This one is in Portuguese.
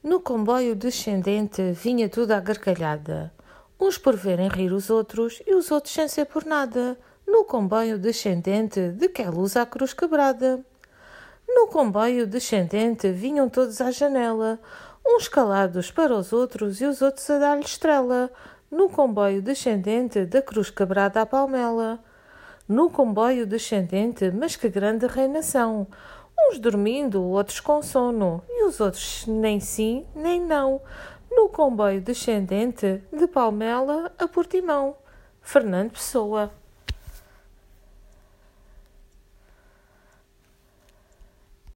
No comboio descendente vinha tudo à gargalhada. Uns por verem rir os outros e os outros sem ser por nada. No comboio descendente, de que luz à cruz quebrada. No comboio descendente vinham todos à janela, uns calados para os outros e os outros a dar-lhe estrela. No comboio descendente, da cruz quebrada à palmela. No comboio descendente, mas que grande reinação! uns dormindo, outros com sono, os outros nem sim, nem não, no comboio descendente de Palmela a Portimão. Fernando Pessoa